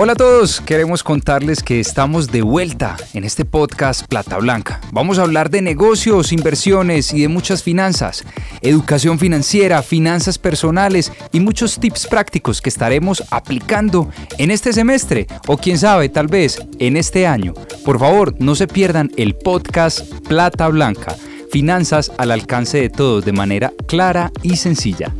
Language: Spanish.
Hola a todos, queremos contarles que estamos de vuelta en este podcast Plata Blanca. Vamos a hablar de negocios, inversiones y de muchas finanzas, educación financiera, finanzas personales y muchos tips prácticos que estaremos aplicando en este semestre o quién sabe, tal vez en este año. Por favor, no se pierdan el podcast Plata Blanca, finanzas al alcance de todos de manera clara y sencilla.